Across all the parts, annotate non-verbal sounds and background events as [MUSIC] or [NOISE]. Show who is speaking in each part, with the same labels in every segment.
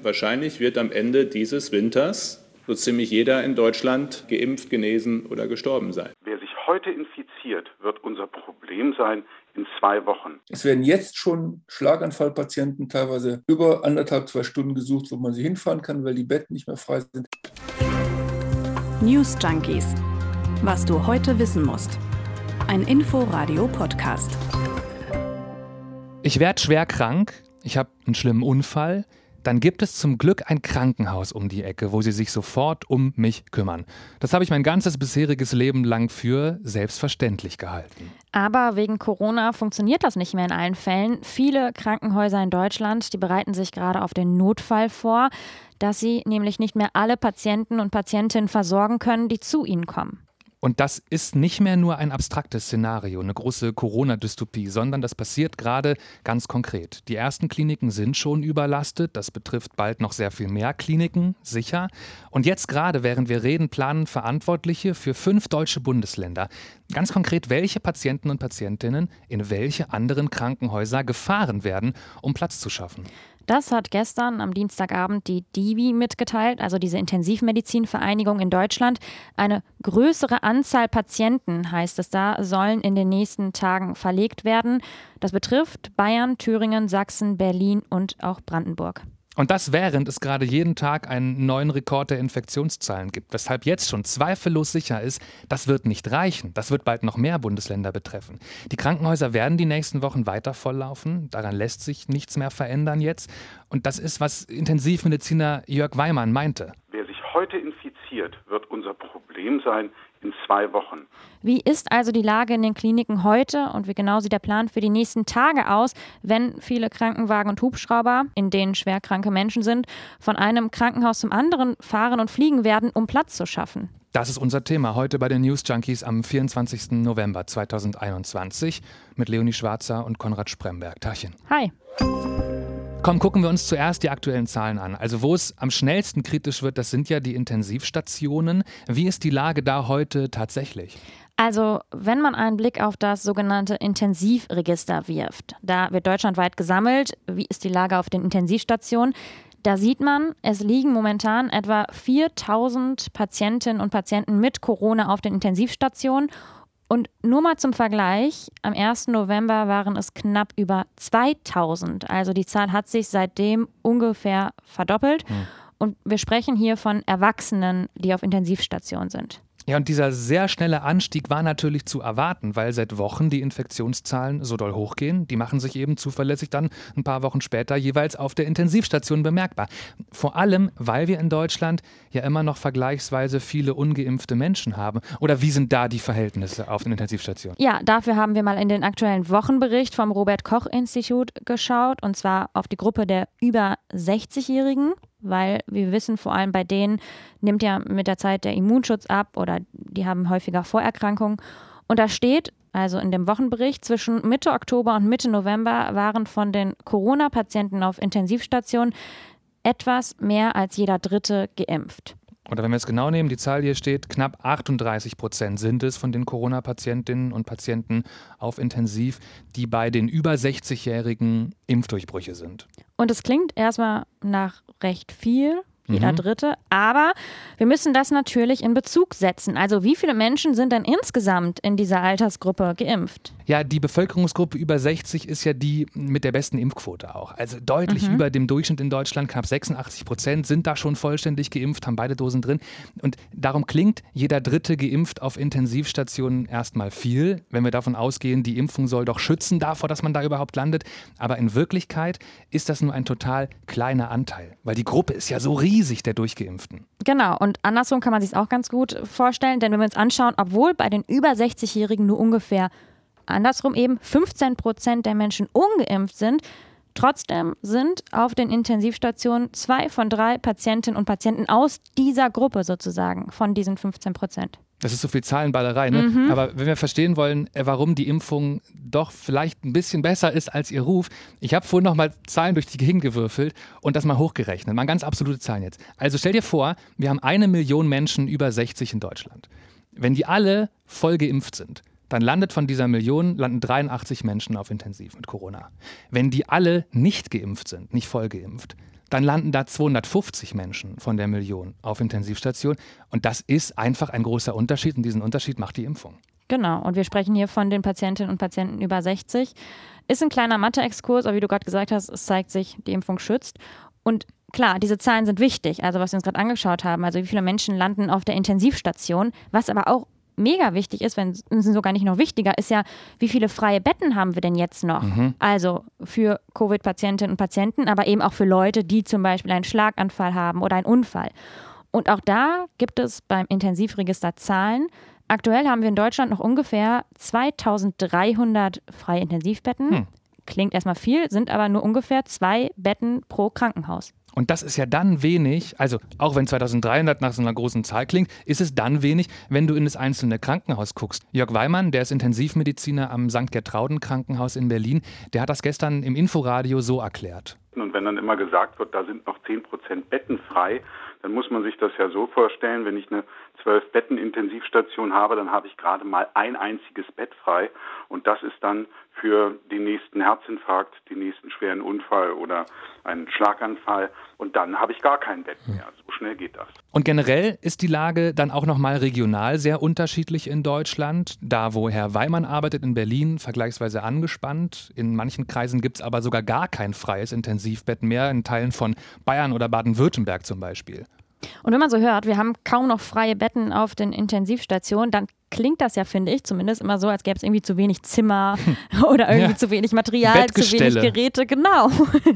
Speaker 1: Wahrscheinlich wird am Ende dieses Winters so ziemlich jeder in Deutschland geimpft, genesen oder gestorben sein.
Speaker 2: Wer sich heute infiziert, wird unser Problem sein in zwei Wochen.
Speaker 3: Es werden jetzt schon Schlaganfallpatienten teilweise über anderthalb, zwei Stunden gesucht, wo man sie hinfahren kann, weil die Betten nicht mehr frei sind.
Speaker 4: News Junkies. Was du heute wissen musst. Ein Info-Radio-Podcast.
Speaker 5: Ich werde schwer krank, ich habe einen schlimmen Unfall, dann gibt es zum Glück ein Krankenhaus um die Ecke, wo sie sich sofort um mich kümmern. Das habe ich mein ganzes bisheriges Leben lang für selbstverständlich gehalten.
Speaker 6: Aber wegen Corona funktioniert das nicht mehr in allen Fällen. Viele Krankenhäuser in Deutschland, die bereiten sich gerade auf den Notfall vor, dass sie nämlich nicht mehr alle Patienten und Patientinnen versorgen können, die zu ihnen kommen.
Speaker 5: Und das ist nicht mehr nur ein abstraktes Szenario, eine große Corona-Dystopie, sondern das passiert gerade ganz konkret. Die ersten Kliniken sind schon überlastet, das betrifft bald noch sehr viel mehr Kliniken, sicher. Und jetzt gerade, während wir reden, planen Verantwortliche für fünf deutsche Bundesländer ganz konkret, welche Patienten und Patientinnen in welche anderen Krankenhäuser gefahren werden, um Platz zu schaffen.
Speaker 6: Das hat gestern am Dienstagabend die DIVI mitgeteilt, also diese Intensivmedizinvereinigung in Deutschland. Eine größere Anzahl Patienten, heißt es da, sollen in den nächsten Tagen verlegt werden. Das betrifft Bayern, Thüringen, Sachsen, Berlin und auch Brandenburg.
Speaker 5: Und das während es gerade jeden Tag einen neuen Rekord der Infektionszahlen gibt, weshalb jetzt schon zweifellos sicher ist, das wird nicht reichen. Das wird bald noch mehr Bundesländer betreffen. Die Krankenhäuser werden die nächsten Wochen weiter volllaufen. Daran lässt sich nichts mehr verändern jetzt. Und das ist, was Intensivmediziner Jörg Weimann meinte.
Speaker 2: Wer sich heute infiziert, wird unser Problem sein, in zwei Wochen.
Speaker 6: Wie ist also die Lage in den Kliniken heute und wie genau sieht der Plan für die nächsten Tage aus, wenn viele Krankenwagen und Hubschrauber, in denen schwerkranke Menschen sind, von einem Krankenhaus zum anderen fahren und fliegen werden, um Platz zu schaffen?
Speaker 5: Das ist unser Thema heute bei den News Junkies am 24. November 2021 mit Leonie Schwarzer und Konrad Spremberg. Tachchen.
Speaker 6: Hi.
Speaker 5: Komm, gucken wir uns zuerst die aktuellen Zahlen an. Also wo es am schnellsten kritisch wird, das sind ja die Intensivstationen. Wie ist die Lage da heute tatsächlich?
Speaker 6: Also, wenn man einen Blick auf das sogenannte Intensivregister wirft, da wird deutschlandweit gesammelt, wie ist die Lage auf den Intensivstationen, da sieht man, es liegen momentan etwa 4000 Patientinnen und Patienten mit Corona auf den Intensivstationen und nur mal zum Vergleich, am 1. November waren es knapp über 2000. Also die Zahl hat sich seitdem ungefähr verdoppelt. Hm. Und wir sprechen hier von Erwachsenen, die auf Intensivstationen sind.
Speaker 5: Ja, und dieser sehr schnelle Anstieg war natürlich zu erwarten, weil seit Wochen die Infektionszahlen so doll hochgehen. Die machen sich eben zuverlässig dann ein paar Wochen später jeweils auf der Intensivstation bemerkbar. Vor allem, weil wir in Deutschland ja immer noch vergleichsweise viele ungeimpfte Menschen haben. Oder wie sind da die Verhältnisse auf den Intensivstationen?
Speaker 6: Ja, dafür haben wir mal in den aktuellen Wochenbericht vom Robert Koch Institut geschaut, und zwar auf die Gruppe der über 60-Jährigen weil wir wissen, vor allem bei denen nimmt ja mit der Zeit der Immunschutz ab oder die haben häufiger Vorerkrankungen. Und da steht, also in dem Wochenbericht, zwischen Mitte Oktober und Mitte November waren von den Corona-Patienten auf Intensivstationen etwas mehr als jeder Dritte geimpft.
Speaker 5: Oder wenn wir es genau nehmen, die Zahl hier steht, knapp 38 Prozent sind es von den Corona-Patientinnen und Patienten auf Intensiv, die bei den über 60-Jährigen Impfdurchbrüche sind.
Speaker 6: Und es klingt erstmal nach recht viel, jeder mhm. Dritte. Aber wir müssen das natürlich in Bezug setzen. Also wie viele Menschen sind denn insgesamt in dieser Altersgruppe geimpft?
Speaker 5: Ja, die Bevölkerungsgruppe über 60 ist ja die mit der besten Impfquote auch. Also deutlich mhm. über dem Durchschnitt in Deutschland. Knapp 86 Prozent sind da schon vollständig geimpft, haben beide Dosen drin. Und darum klingt jeder Dritte geimpft auf Intensivstationen erstmal viel, wenn wir davon ausgehen, die Impfung soll doch schützen davor, dass man da überhaupt landet. Aber in Wirklichkeit ist das nur ein total kleiner Anteil, weil die Gruppe ist ja so riesig riesig der Durchgeimpften.
Speaker 6: Genau, und andersrum kann man sich auch ganz gut vorstellen, denn wenn wir uns anschauen, obwohl bei den über 60-Jährigen nur ungefähr andersrum eben 15 Prozent der Menschen ungeimpft sind, Trotzdem sind auf den Intensivstationen zwei von drei Patientinnen und Patienten aus dieser Gruppe sozusagen, von diesen 15 Prozent.
Speaker 5: Das ist so viel Zahlenballerei, ne? Mhm. Aber wenn wir verstehen wollen, äh, warum die Impfung doch vielleicht ein bisschen besser ist als ihr Ruf, ich habe vorhin nochmal Zahlen durch die Gegend gewürfelt und das mal hochgerechnet. Mal ganz absolute Zahlen jetzt. Also stell dir vor, wir haben eine Million Menschen über 60 in Deutschland. Wenn die alle voll geimpft sind, dann landet von dieser Million, landen 83 Menschen auf Intensiv mit Corona. Wenn die alle nicht geimpft sind, nicht voll geimpft, dann landen da 250 Menschen von der Million auf Intensivstation. Und das ist einfach ein großer Unterschied und diesen Unterschied macht die Impfung.
Speaker 6: Genau, und wir sprechen hier von den Patientinnen und Patienten über 60. Ist ein kleiner Mathe-Exkurs, aber wie du gerade gesagt hast, es zeigt sich, die Impfung schützt. Und klar, diese Zahlen sind wichtig, also was wir uns gerade angeschaut haben, also wie viele Menschen landen auf der Intensivstation, was aber auch mega wichtig ist, wenn es sogar nicht noch wichtiger ist ja, wie viele freie Betten haben wir denn jetzt noch? Mhm. Also für Covid-Patientinnen und Patienten, aber eben auch für Leute, die zum Beispiel einen Schlaganfall haben oder einen Unfall. Und auch da gibt es beim Intensivregister Zahlen. Aktuell haben wir in Deutschland noch ungefähr 2300 freie Intensivbetten. Hm. Klingt erstmal viel, sind aber nur ungefähr zwei Betten pro Krankenhaus.
Speaker 5: Und das ist ja dann wenig, also auch wenn 2300 nach so einer großen Zahl klingt, ist es dann wenig, wenn du in das einzelne Krankenhaus guckst. Jörg Weimann, der ist Intensivmediziner am St. Gertrauden Krankenhaus in Berlin, der hat das gestern im Inforadio so erklärt.
Speaker 2: Und wenn dann immer gesagt wird, da sind noch 10 Prozent Betten frei, dann muss man sich das ja so vorstellen, wenn ich eine zwölf Betten Intensivstation habe, dann habe ich gerade mal ein einziges Bett frei und das ist dann für den nächsten Herzinfarkt, den nächsten schweren Unfall oder einen Schlaganfall und dann habe ich gar kein Bett mehr. So schnell geht das.
Speaker 5: Und generell ist die Lage dann auch nochmal regional sehr unterschiedlich in Deutschland. Da, wo Herr Weimann arbeitet, in Berlin, vergleichsweise angespannt. In manchen Kreisen gibt es aber sogar gar kein freies Intensivbett mehr, in Teilen von Bayern oder Baden-Württemberg zum Beispiel.
Speaker 6: Und wenn man so hört, wir haben kaum noch freie Betten auf den Intensivstationen, dann klingt das ja, finde ich, zumindest immer so, als gäbe es irgendwie zu wenig Zimmer [LAUGHS] oder irgendwie ja. zu wenig Material, zu wenig Geräte. Genau.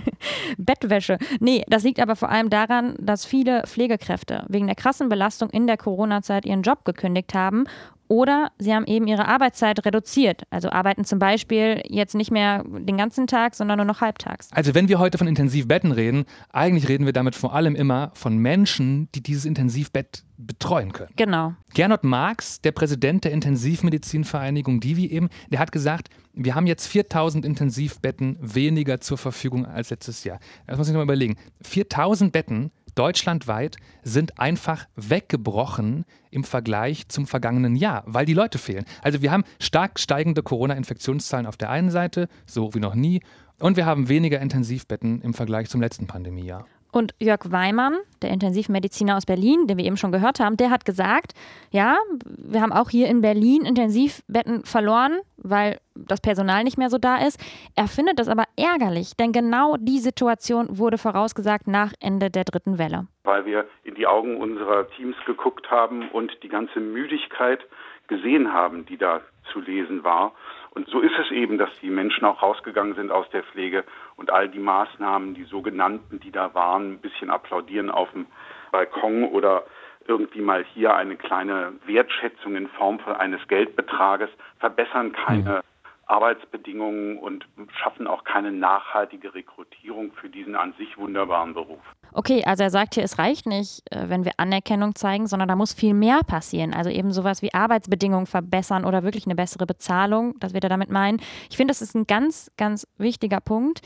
Speaker 6: [LAUGHS] Bettwäsche. Nee, das liegt aber vor allem daran, dass viele Pflegekräfte wegen der krassen Belastung in der Corona-Zeit ihren Job gekündigt haben oder sie haben eben ihre Arbeitszeit reduziert. Also arbeiten zum Beispiel jetzt nicht mehr den ganzen Tag, sondern nur noch halbtags.
Speaker 5: Also wenn wir heute von Intensivbetten reden, eigentlich reden wir damit vor allem immer von Menschen, die dieses Intensivbett betreuen können.
Speaker 6: Genau.
Speaker 5: Gernot Marx, der Präsident der Intensivmedizinvereinigung Divi eben, der hat gesagt, wir haben jetzt 4000 Intensivbetten weniger zur Verfügung als letztes Jahr. Das muss ich mal überlegen. 4000 Betten deutschlandweit sind einfach weggebrochen im Vergleich zum vergangenen Jahr, weil die Leute fehlen. Also wir haben stark steigende Corona-Infektionszahlen auf der einen Seite, so wie noch nie, und wir haben weniger Intensivbetten im Vergleich zum letzten Pandemiejahr.
Speaker 6: Und Jörg Weimann, der Intensivmediziner aus Berlin, den wir eben schon gehört haben, der hat gesagt, ja, wir haben auch hier in Berlin Intensivbetten verloren, weil das Personal nicht mehr so da ist. Er findet das aber ärgerlich, denn genau die Situation wurde vorausgesagt nach Ende der dritten Welle.
Speaker 2: Weil wir in die Augen unserer Teams geguckt haben und die ganze Müdigkeit gesehen haben, die da zu lesen war. Und so ist es eben, dass die Menschen auch rausgegangen sind aus der Pflege und all die Maßnahmen, die sogenannten, die da waren, ein bisschen applaudieren auf dem Balkon oder irgendwie mal hier eine kleine Wertschätzung in Form eines Geldbetrages verbessern keine mhm. Arbeitsbedingungen und schaffen auch keine nachhaltige Rekrutierung für diesen an sich wunderbaren Beruf.
Speaker 6: Okay, also er sagt hier, es reicht nicht, äh, wenn wir Anerkennung zeigen, sondern da muss viel mehr passieren. Also eben sowas wie Arbeitsbedingungen verbessern oder wirklich eine bessere Bezahlung, das wird er damit meinen. Ich finde, das ist ein ganz, ganz wichtiger Punkt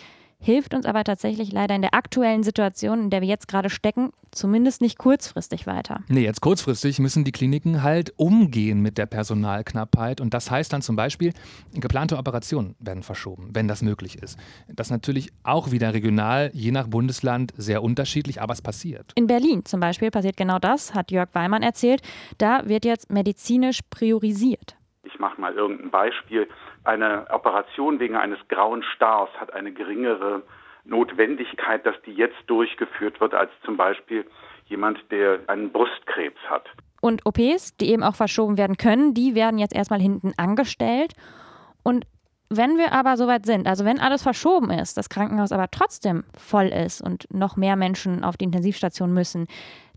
Speaker 6: hilft uns aber tatsächlich leider in der aktuellen Situation, in der wir jetzt gerade stecken, zumindest nicht kurzfristig weiter.
Speaker 5: Nee, jetzt kurzfristig müssen die Kliniken halt umgehen mit der Personalknappheit und das heißt dann zum Beispiel, geplante Operationen werden verschoben, wenn das möglich ist. Das ist natürlich auch wieder regional, je nach Bundesland sehr unterschiedlich, aber es passiert.
Speaker 6: In Berlin zum Beispiel passiert genau das, hat Jörg Weimann erzählt. Da wird jetzt medizinisch priorisiert.
Speaker 2: Ich mache mal irgendein Beispiel. Eine Operation wegen eines grauen Stars hat eine geringere Notwendigkeit, dass die jetzt durchgeführt wird, als zum Beispiel jemand, der einen Brustkrebs hat.
Speaker 6: Und OPs, die eben auch verschoben werden können, die werden jetzt erstmal hinten angestellt. Und wenn wir aber soweit sind, also wenn alles verschoben ist, das Krankenhaus aber trotzdem voll ist und noch mehr Menschen auf die Intensivstation müssen,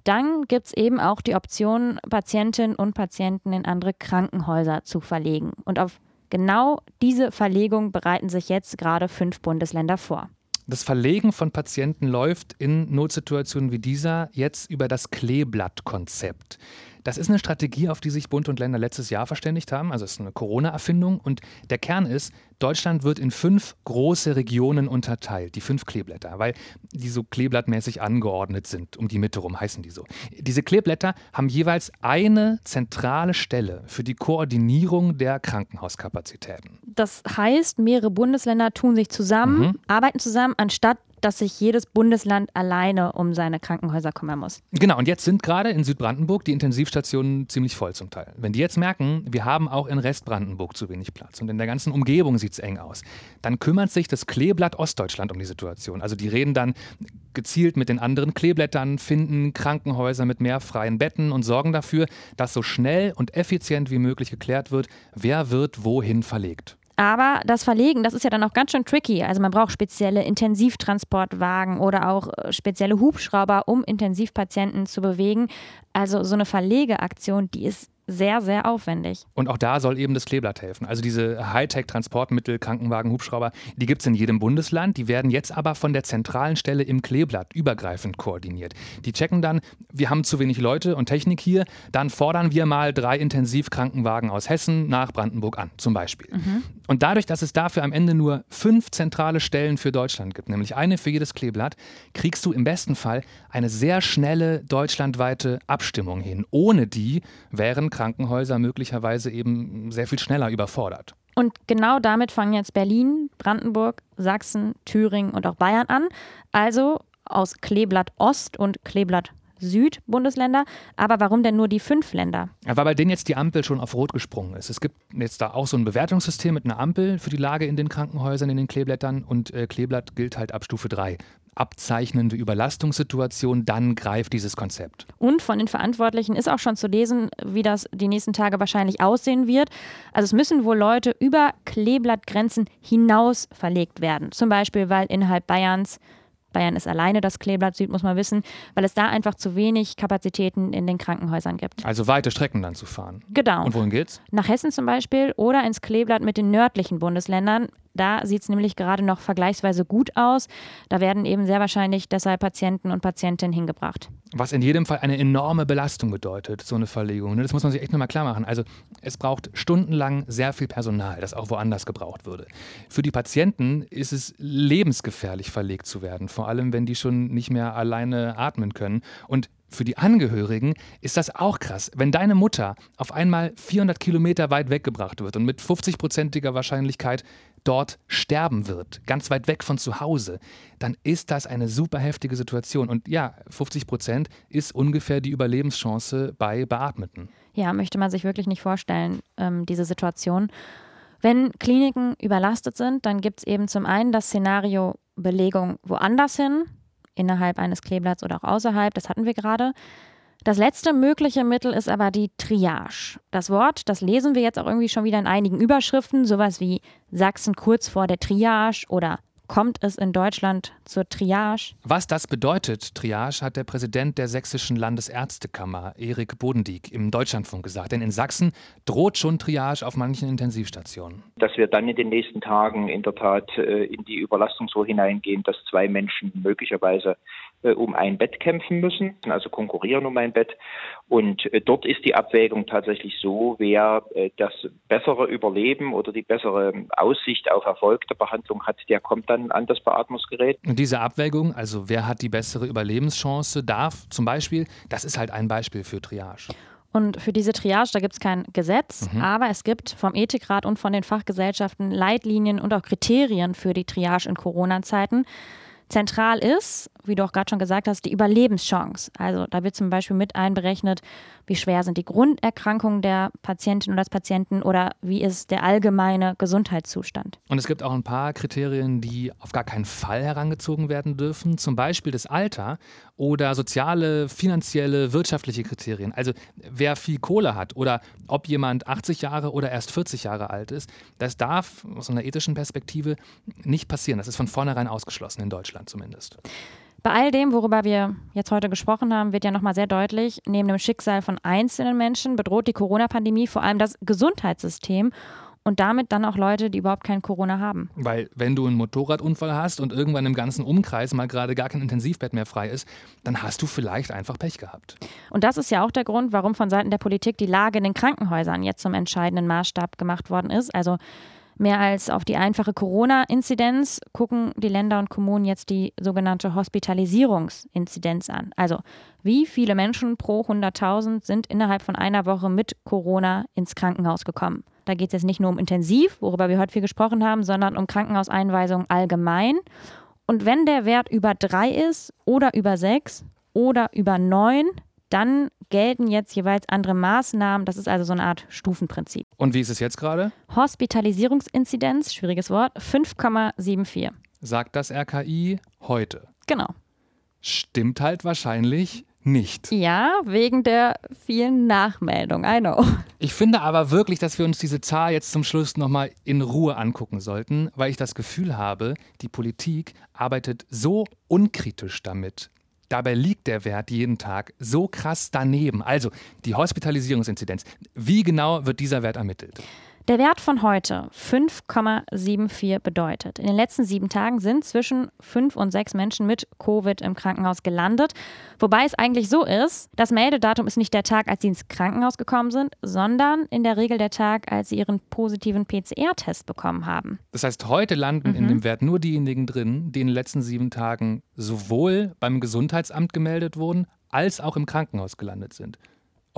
Speaker 6: dann gibt es eben auch die Option, Patientinnen und Patienten in andere Krankenhäuser zu verlegen. Und auf genau diese Verlegung bereiten sich jetzt gerade fünf Bundesländer vor.
Speaker 5: Das Verlegen von Patienten läuft in Notsituationen wie dieser jetzt über das Kleeblatt-Konzept. Das ist eine Strategie, auf die sich Bund und Länder letztes Jahr verständigt haben. Also es ist eine Corona-Erfindung. Und der Kern ist, Deutschland wird in fünf große Regionen unterteilt, die fünf Kleeblätter, weil die so kleeblattmäßig angeordnet sind. Um die Mitte rum heißen die so. Diese Kleeblätter haben jeweils eine zentrale Stelle für die Koordinierung der Krankenhauskapazitäten.
Speaker 6: Das heißt, mehrere Bundesländer tun sich zusammen, mhm. arbeiten zusammen, anstatt dass sich jedes Bundesland alleine um seine Krankenhäuser kümmern muss.
Speaker 5: Genau, und jetzt sind gerade in Südbrandenburg die Intensivstationen ziemlich voll zum Teil. Wenn die jetzt merken, wir haben auch in Restbrandenburg zu wenig Platz und in der ganzen Umgebung sieht es eng aus, dann kümmert sich das Kleeblatt Ostdeutschland um die Situation. Also die reden dann gezielt mit den anderen Kleeblättern, finden Krankenhäuser mit mehr freien Betten und sorgen dafür, dass so schnell und effizient wie möglich geklärt wird, wer wird wohin verlegt.
Speaker 6: Aber das Verlegen, das ist ja dann auch ganz schön tricky. Also man braucht spezielle Intensivtransportwagen oder auch äh, spezielle Hubschrauber, um Intensivpatienten zu bewegen. Also so eine Verlegeaktion, die ist sehr, sehr aufwendig.
Speaker 5: Und auch da soll eben das Kleeblatt helfen. Also diese Hightech-Transportmittel, Krankenwagen, Hubschrauber, die gibt es in jedem Bundesland. Die werden jetzt aber von der zentralen Stelle im Kleeblatt übergreifend koordiniert. Die checken dann, wir haben zu wenig Leute und Technik hier, dann fordern wir mal drei Intensivkrankenwagen aus Hessen nach Brandenburg an, zum Beispiel. Mhm. Und dadurch, dass es dafür am Ende nur fünf zentrale Stellen für Deutschland gibt, nämlich eine für jedes Kleeblatt, kriegst du im besten Fall eine sehr schnelle deutschlandweite Abstimmung hin. Ohne die wären Krankenhäuser möglicherweise eben sehr viel schneller überfordert.
Speaker 6: Und genau damit fangen jetzt Berlin, Brandenburg, Sachsen, Thüringen und auch Bayern an. Also aus Kleeblatt Ost und Kleeblatt Süd-Bundesländer. Aber warum denn nur die fünf Länder?
Speaker 5: Ja, weil bei denen jetzt die Ampel schon auf Rot gesprungen ist. Es gibt jetzt da auch so ein Bewertungssystem mit einer Ampel für die Lage in den Krankenhäusern, in den Kleeblättern und äh, Kleeblatt gilt halt ab Stufe 3 abzeichnende Überlastungssituation, dann greift dieses Konzept.
Speaker 6: Und von den Verantwortlichen ist auch schon zu lesen, wie das die nächsten Tage wahrscheinlich aussehen wird. Also es müssen wohl Leute über Kleeblattgrenzen hinaus verlegt werden. Zum Beispiel, weil innerhalb Bayerns Bayern ist alleine das Kleeblatt Süd, muss man wissen, weil es da einfach zu wenig Kapazitäten in den Krankenhäusern gibt.
Speaker 5: Also weite Strecken dann zu fahren.
Speaker 6: Genau.
Speaker 5: Und wohin geht's?
Speaker 6: Nach Hessen zum Beispiel oder ins Kleeblatt mit den nördlichen Bundesländern. Da sieht es nämlich gerade noch vergleichsweise gut aus. Da werden eben sehr wahrscheinlich deshalb Patienten und Patientinnen hingebracht.
Speaker 5: Was in jedem Fall eine enorme Belastung bedeutet, so eine Verlegung. Ne? Das muss man sich echt nochmal klar machen. Also es braucht stundenlang sehr viel Personal, das auch woanders gebraucht würde. Für die Patienten ist es lebensgefährlich verlegt zu werden, vor allem wenn die schon nicht mehr alleine atmen können. Und für die Angehörigen ist das auch krass. Wenn deine Mutter auf einmal 400 Kilometer weit weggebracht wird und mit 50-prozentiger Wahrscheinlichkeit dort sterben wird, ganz weit weg von zu Hause, dann ist das eine super heftige Situation. Und ja, 50 Prozent ist ungefähr die Überlebenschance bei Beatmeten.
Speaker 6: Ja, möchte man sich wirklich nicht vorstellen, ähm, diese Situation. Wenn Kliniken überlastet sind, dann gibt es eben zum einen das Szenario Belegung woanders hin, innerhalb eines Kleeblatts oder auch außerhalb, das hatten wir gerade. Das letzte mögliche Mittel ist aber die Triage. Das Wort, das lesen wir jetzt auch irgendwie schon wieder in einigen Überschriften, sowas wie Sachsen kurz vor der Triage oder kommt es in Deutschland zur Triage?
Speaker 5: Was das bedeutet, Triage, hat der Präsident der Sächsischen Landesärztekammer, Erik Bodendieck, im Deutschlandfunk gesagt. Denn in Sachsen droht schon Triage auf manchen Intensivstationen.
Speaker 7: Dass wir dann in den nächsten Tagen in der Tat äh, in die Überlastung so hineingehen, dass zwei Menschen möglicherweise äh, um ein Bett kämpfen müssen, also konkurrieren um ein Bett. Und äh, dort ist die Abwägung tatsächlich so, wer das bessere Überleben oder die bessere Aussicht auf Erfolg der Behandlung hat, der kommt dann dann an das Beatmungsgerät.
Speaker 5: Und diese Abwägung, also wer hat die bessere Überlebenschance, darf zum Beispiel, das ist halt ein Beispiel für Triage.
Speaker 6: Und für diese Triage, da gibt es kein Gesetz, mhm. aber es gibt vom Ethikrat und von den Fachgesellschaften Leitlinien und auch Kriterien für die Triage in Corona-Zeiten. Zentral ist, wie du auch gerade schon gesagt hast, die Überlebenschance. Also da wird zum Beispiel mit einberechnet, wie schwer sind die Grunderkrankungen der Patientin oder des Patienten oder wie ist der allgemeine Gesundheitszustand.
Speaker 5: Und es gibt auch ein paar Kriterien, die auf gar keinen Fall herangezogen werden dürfen, zum Beispiel das Alter oder soziale, finanzielle, wirtschaftliche Kriterien. Also wer viel Kohle hat oder ob jemand 80 Jahre oder erst 40 Jahre alt ist, das darf aus einer ethischen Perspektive nicht passieren. Das ist von vornherein ausgeschlossen in Deutschland zumindest.
Speaker 6: Bei all dem, worüber wir jetzt heute gesprochen haben, wird ja nochmal sehr deutlich, neben dem Schicksal von einzelnen Menschen bedroht die Corona-Pandemie vor allem das Gesundheitssystem und damit dann auch Leute, die überhaupt kein Corona haben.
Speaker 5: Weil wenn du einen Motorradunfall hast und irgendwann im ganzen Umkreis mal gerade gar kein Intensivbett mehr frei ist, dann hast du vielleicht einfach Pech gehabt.
Speaker 6: Und das ist ja auch der Grund, warum von Seiten der Politik die Lage in den Krankenhäusern jetzt zum entscheidenden Maßstab gemacht worden ist. Also Mehr als auf die einfache Corona-Inzidenz gucken die Länder und Kommunen jetzt die sogenannte Hospitalisierungsinzidenz an. Also wie viele Menschen pro 100.000 sind innerhalb von einer Woche mit Corona ins Krankenhaus gekommen. Da geht es jetzt nicht nur um Intensiv, worüber wir heute viel gesprochen haben, sondern um Krankenhauseinweisungen allgemein. Und wenn der Wert über 3 ist oder über 6 oder über 9, dann gelten jetzt jeweils andere Maßnahmen. Das ist also so eine Art Stufenprinzip.
Speaker 5: Und wie ist es jetzt gerade?
Speaker 6: Hospitalisierungsinzidenz, schwieriges Wort, 5,74.
Speaker 5: Sagt das RKI heute.
Speaker 6: Genau.
Speaker 5: Stimmt halt wahrscheinlich nicht.
Speaker 6: Ja, wegen der vielen Nachmeldungen, I know.
Speaker 5: Ich finde aber wirklich, dass wir uns diese Zahl jetzt zum Schluss nochmal in Ruhe angucken sollten, weil ich das Gefühl habe, die Politik arbeitet so unkritisch damit. Dabei liegt der Wert jeden Tag so krass daneben. Also die Hospitalisierungsinzidenz. Wie genau wird dieser Wert ermittelt?
Speaker 6: Der Wert von heute, 5,74 bedeutet, in den letzten sieben Tagen sind zwischen fünf und sechs Menschen mit Covid im Krankenhaus gelandet. Wobei es eigentlich so ist, das Meldedatum ist nicht der Tag, als sie ins Krankenhaus gekommen sind, sondern in der Regel der Tag, als sie ihren positiven PCR-Test bekommen haben.
Speaker 5: Das heißt, heute landen mhm. in dem Wert nur diejenigen drin, die in den letzten sieben Tagen sowohl beim Gesundheitsamt gemeldet wurden, als auch im Krankenhaus gelandet sind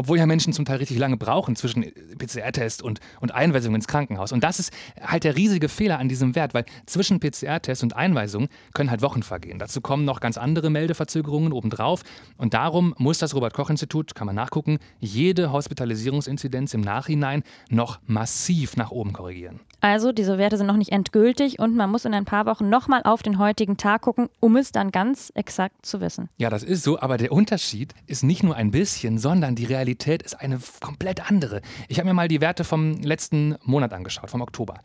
Speaker 5: obwohl ja Menschen zum Teil richtig lange brauchen zwischen PCR-Test und, und Einweisung ins Krankenhaus. Und das ist halt der riesige Fehler an diesem Wert, weil zwischen PCR-Test und Einweisung können halt Wochen vergehen. Dazu kommen noch ganz andere Meldeverzögerungen obendrauf. Und darum muss das Robert-Koch-Institut, kann man nachgucken, jede Hospitalisierungsinzidenz im Nachhinein noch massiv nach oben korrigieren.
Speaker 6: Also diese Werte sind noch nicht endgültig und man muss in ein paar Wochen nochmal auf den heutigen Tag gucken, um es dann ganz exakt zu wissen.
Speaker 5: Ja, das ist so, aber der Unterschied ist nicht nur ein bisschen, sondern die Realität ist eine komplett andere. Ich habe mir mal die Werte vom letzten Monat angeschaut, vom Oktober.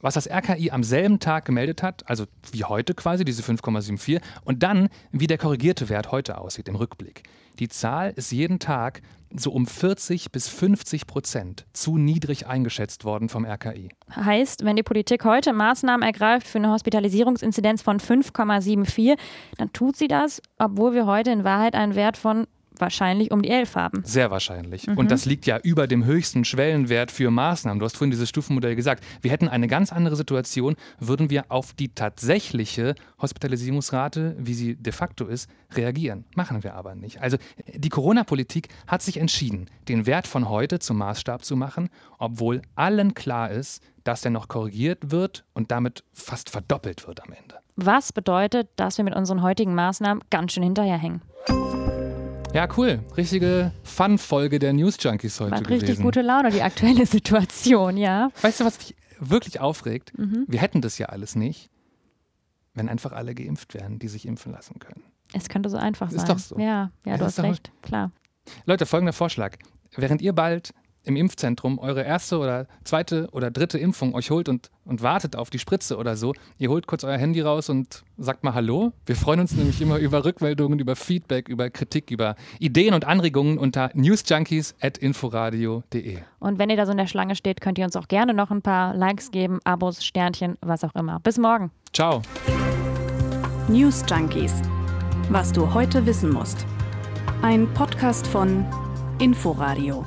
Speaker 5: Was das RKI am selben Tag gemeldet hat, also wie heute quasi, diese 5,74, und dann, wie der korrigierte Wert heute aussieht im Rückblick. Die Zahl ist jeden Tag so um 40 bis 50 Prozent zu niedrig eingeschätzt worden vom RKI.
Speaker 6: Heißt, wenn die Politik heute Maßnahmen ergreift für eine Hospitalisierungsinzidenz von 5,74, dann tut sie das, obwohl wir heute in Wahrheit einen Wert von wahrscheinlich um die 11 haben.
Speaker 5: Sehr wahrscheinlich. Mhm. Und das liegt ja über dem höchsten Schwellenwert für Maßnahmen. Du hast vorhin dieses Stufenmodell gesagt. Wir hätten eine ganz andere Situation, würden wir auf die tatsächliche Hospitalisierungsrate, wie sie de facto ist, reagieren. Machen wir aber nicht. Also die Corona-Politik hat sich entschieden, den Wert von heute zum Maßstab zu machen, obwohl allen klar ist, dass der noch korrigiert wird und damit fast verdoppelt wird am Ende.
Speaker 6: Was bedeutet, dass wir mit unseren heutigen Maßnahmen ganz schön hinterherhängen?
Speaker 5: Ja, cool. Richtige Fun-Folge der News Junkies heute. Hat
Speaker 6: richtig gute Laune, die aktuelle [LAUGHS] Situation, ja.
Speaker 5: Weißt du, was dich wirklich aufregt? Mhm. Wir hätten das ja alles nicht, wenn einfach alle geimpft wären, die sich impfen lassen können.
Speaker 6: Es könnte so einfach sein.
Speaker 5: Ist doch so.
Speaker 6: Ja, ja, du hast recht, klar.
Speaker 5: Leute, folgender Vorschlag. Während ihr bald im Impfzentrum eure erste oder zweite oder dritte Impfung euch holt und, und wartet auf die Spritze oder so, ihr holt kurz euer Handy raus und sagt mal Hallo. Wir freuen uns nämlich immer über Rückmeldungen, über Feedback, über Kritik, über Ideen und Anregungen unter newsjunkies.inforadio.de.
Speaker 6: Und wenn ihr da so in der Schlange steht, könnt ihr uns auch gerne noch ein paar Likes geben, Abos, Sternchen, was auch immer. Bis morgen.
Speaker 5: Ciao.
Speaker 4: News Junkies. Was du heute wissen musst. Ein Podcast von Inforadio.